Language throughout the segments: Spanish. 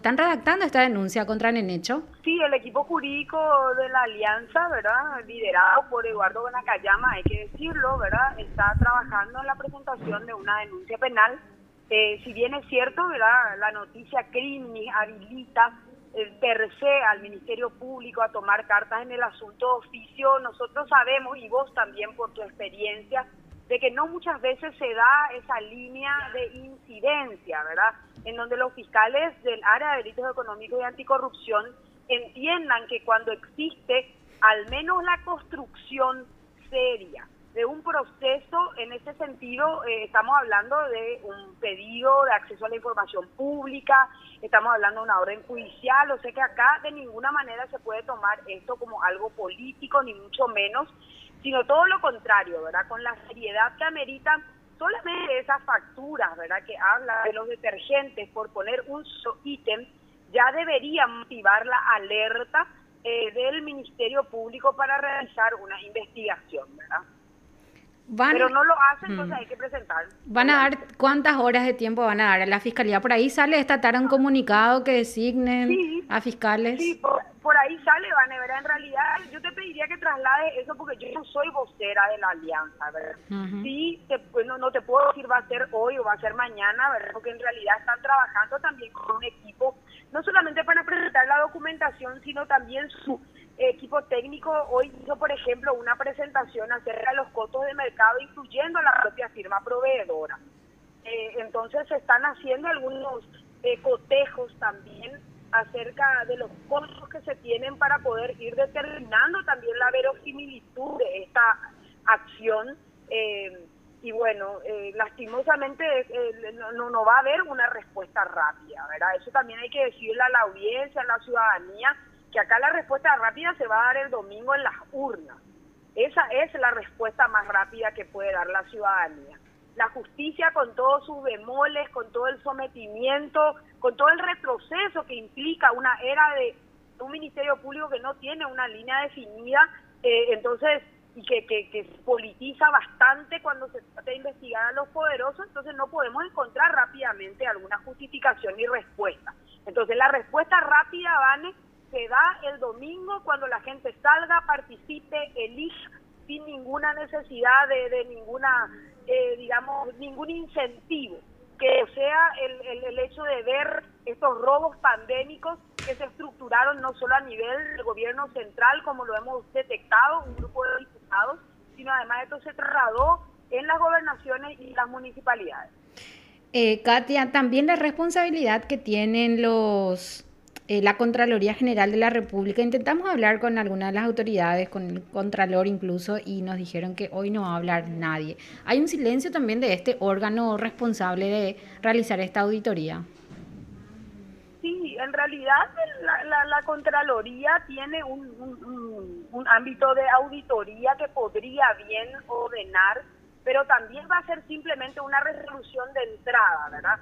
¿Están redactando esta denuncia contra Nenecho? Sí, el equipo jurídico de la Alianza, ¿verdad? Liderado por Eduardo Benacayama, hay que decirlo, ¿verdad? Está trabajando en la presentación de una denuncia penal. Eh, si bien es cierto, ¿verdad? La noticia crimen habilita el per se al Ministerio Público a tomar cartas en el asunto de oficio, nosotros sabemos, y vos también por tu experiencia, de que no muchas veces se da esa línea de incidencia, ¿verdad? En donde los fiscales del área de delitos económicos y anticorrupción entiendan que cuando existe al menos la construcción seria de un proceso, en ese sentido eh, estamos hablando de un pedido de acceso a la información pública, estamos hablando de una orden judicial, o sea que acá de ninguna manera se puede tomar esto como algo político, ni mucho menos, sino todo lo contrario, ¿verdad? Con la seriedad que ameritan solamente esas facturas, ¿verdad? Que habla de los detergentes, por poner un ítem, ya debería motivar la alerta eh, del Ministerio Público para realizar una investigación, ¿verdad? Pero no lo hacen, entonces mm. hay que presentar. ¿Van a dar cuántas horas de tiempo van a dar a la fiscalía? Por ahí sale esta tarde un comunicado que designen a fiscales. Sí, por, ahí sale, Van a ver, en realidad yo te pediría que traslades eso porque yo no soy vocera de la alianza, ¿verdad? Sí, pues no, no te puedo decir va a ser hoy o va a ser mañana, ¿verdad? Porque en realidad están trabajando también con un equipo, no solamente para presentar la documentación, sino también su equipo técnico hoy hizo, por ejemplo, una presentación acerca de los costos de mercado, incluyendo a la propia firma proveedora. Eh, entonces se están haciendo algunos eh, cotejos también acerca de los costos que se tienen para poder ir determinando también la verosimilitud de esta acción. Eh, y bueno, lastimosamente no, no va a haber una respuesta rápida, ¿verdad? Eso también hay que decirle a la audiencia, a la ciudadanía, que acá la respuesta rápida se va a dar el domingo en las urnas. Esa es la respuesta más rápida que puede dar la ciudadanía. La justicia con todos sus bemoles, con todo el sometimiento, con todo el retroceso que implica una era de un ministerio público que no tiene una línea definida, eh, entonces, y que, que, politiza bastante cuando se trata de investigar a los poderosos, entonces no podemos encontrar rápidamente alguna justificación y respuesta. Entonces la respuesta rápida, Vane, se da el domingo cuando la gente salga, participe, elija sin ninguna necesidad de, ninguna, eh, digamos, ningún incentivo, que sea el, el, hecho de ver estos robos pandémicos que se estructuraron no solo a nivel del gobierno central, como lo hemos detectado, un grupo de diputados, sino además esto se trasladó en las gobernaciones y las municipalidades. Eh, Katia, también la responsabilidad que tienen los eh, la Contraloría General de la República. Intentamos hablar con algunas de las autoridades, con el Contralor incluso, y nos dijeron que hoy no va a hablar nadie. Hay un silencio también de este órgano responsable de realizar esta auditoría. Sí, en realidad la, Contraloría tiene un, un ámbito de auditoría que podría bien ordenar, pero también va a ser simplemente una resolución de entrada, ¿verdad?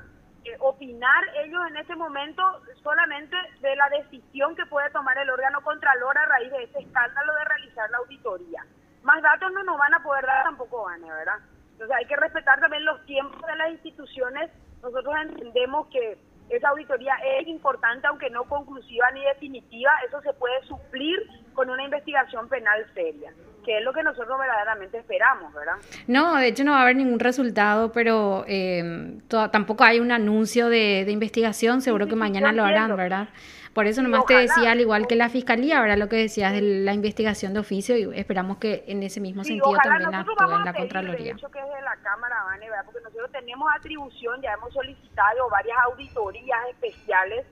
Opinar ellos en este momento solamente de la decisión que puede tomar el órgano contralor a raíz de este escándalo de realizar la auditoría. Más datos no nos van a poder dar tampoco, Vane, ¿verdad? Entonces hay que respetar también los tiempos de las instituciones. Nosotros entendemos que esa auditoría es importante, aunque no conclusiva ni definitiva. Eso se puede suplir con una investigación penal seria que es lo que nosotros verdaderamente esperamos, ¿verdad? No, de hecho no va a haber ningún resultado, pero eh, tampoco hay un anuncio de, investigación, seguro que mañana lo harán, ¿verdad? Por eso nomás te decía, al igual que la fiscalía, ¿verdad? Lo que decías de la investigación de oficio y esperamos que en ese mismo sentido también actúe en la Contraloría. De hecho, que es de la Cámara, ¿verdad? Porque nosotros tenemos atribución, ya hemos solicitado varias auditorías especiales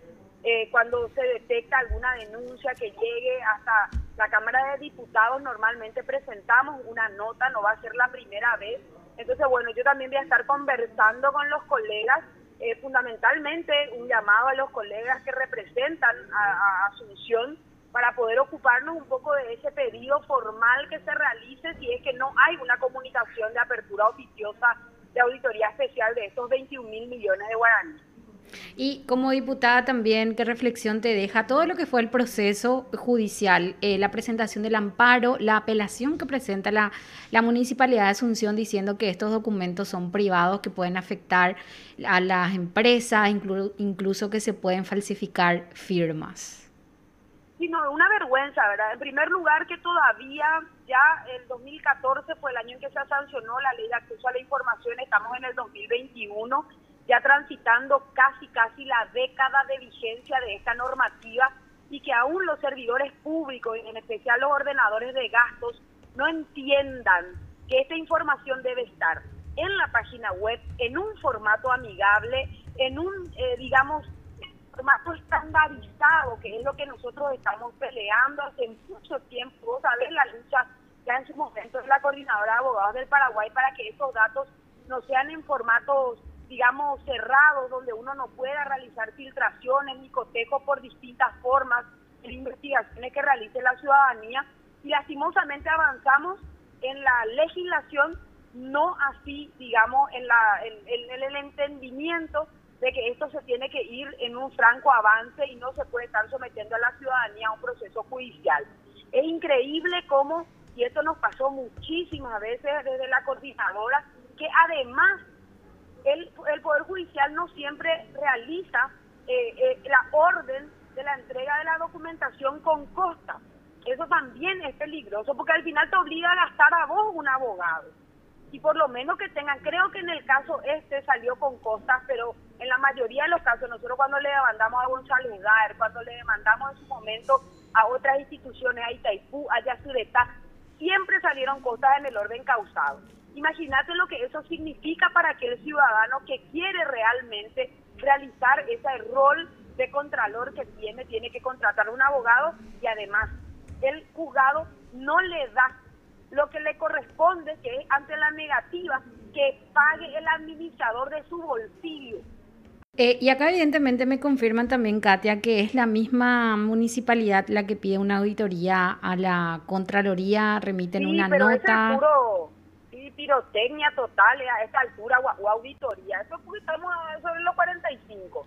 eh, cuando se detecta alguna denuncia que llegue hasta la Cámara de Diputados, normalmente presentamos una nota, no va a ser la primera vez. Entonces, bueno, yo también voy a estar conversando con los colegas, eh, fundamentalmente un llamado a los colegas que representan a, Asunción para poder ocuparnos un poco de ese pedido formal que se realice si es que no hay una comunicación de apertura oficiosa de auditoría especial de estos 21 mil millones de guaraníes. Y como diputada también, ¿qué reflexión te deja todo lo que fue el proceso judicial, eh, la presentación del amparo, la apelación que presenta la, la, Municipalidad de Asunción diciendo que estos documentos son privados, que pueden afectar a las empresas, incluso que se pueden falsificar firmas? Sí, no, una vergüenza, ¿verdad? En primer lugar, que todavía ya el 2014 fue el año en que se sancionó la ley de acceso a la información, estamos en el 2021 ya transitando casi, casi la década de vigencia de esta normativa y que aún los servidores públicos, en especial los ordenadores de gastos, no entiendan que esta información debe estar en la página web, en un formato amigable, en un, eh, digamos, formato estandarizado, que es lo que nosotros estamos peleando hace mucho tiempo. Vos sabés la lucha ya en su momento de la coordinadora de abogados del Paraguay para que esos datos no sean en formatos digamos, cerrados, donde uno no pueda realizar filtraciones ni cotejos por distintas formas en investigaciones que realice la ciudadanía. Y lastimosamente avanzamos en la legislación, no así, digamos, en, la, en, el entendimiento de que esto se tiene que ir en un franco avance y no se puede estar sometiendo a la ciudadanía a un proceso judicial. Es increíble cómo, y esto nos pasó muchísimas veces desde la coordinadora, que además el, Poder Judicial no siempre realiza eh, eh, la orden de la entrega de la documentación con costa. Eso también es peligroso porque al final te obliga a gastar a vos un abogado. Y por lo menos que tengan, creo que en el caso este salió con costas, pero en la mayoría de los casos, nosotros cuando le demandamos a González Gar, cuando le demandamos en su momento a otras instituciones, a Itaipú, a Yasureta, siempre salieron costas en el orden causado. Imagínate lo que eso significa para aquel ciudadano que quiere realmente realizar ese rol de contralor que tiene, tiene que contratar un abogado y además el juzgado no le da lo que le corresponde, que es ante la negativa, que pague el administrador de su bolsillo. Eh, y acá evidentemente me confirman también, Katia, que es la misma municipalidad la que pide una auditoría a la Contraloría, remiten una nota pirotecnia total a esta altura o, auditoría. Eso porque estamos sobre los 45.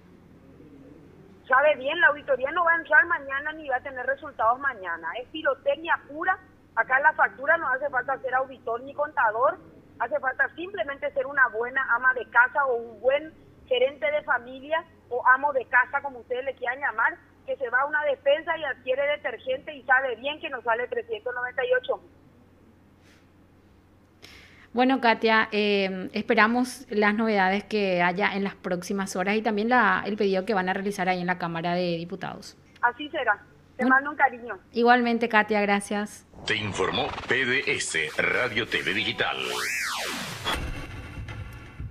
Sabe bien, la auditoría no va a entrar mañana ni va a tener resultados mañana. Es pirotecnia pura. Acá en la factura no hace falta ser auditor ni contador. Hace falta simplemente ser una buena ama de casa o un buen gerente de familia o amo de casa, como ustedes le quieran llamar, que se va a una defensa y adquiere detergente y sabe bien que nos sale 398 mil. Bueno, Katia, eh, esperamos las novedades que haya en las próximas horas y también la, el pedido que van a realizar ahí en la Cámara de Diputados. Así será. Te mando un cariño. Igualmente, Katia, gracias. Te informó PDS Radio TV Digital.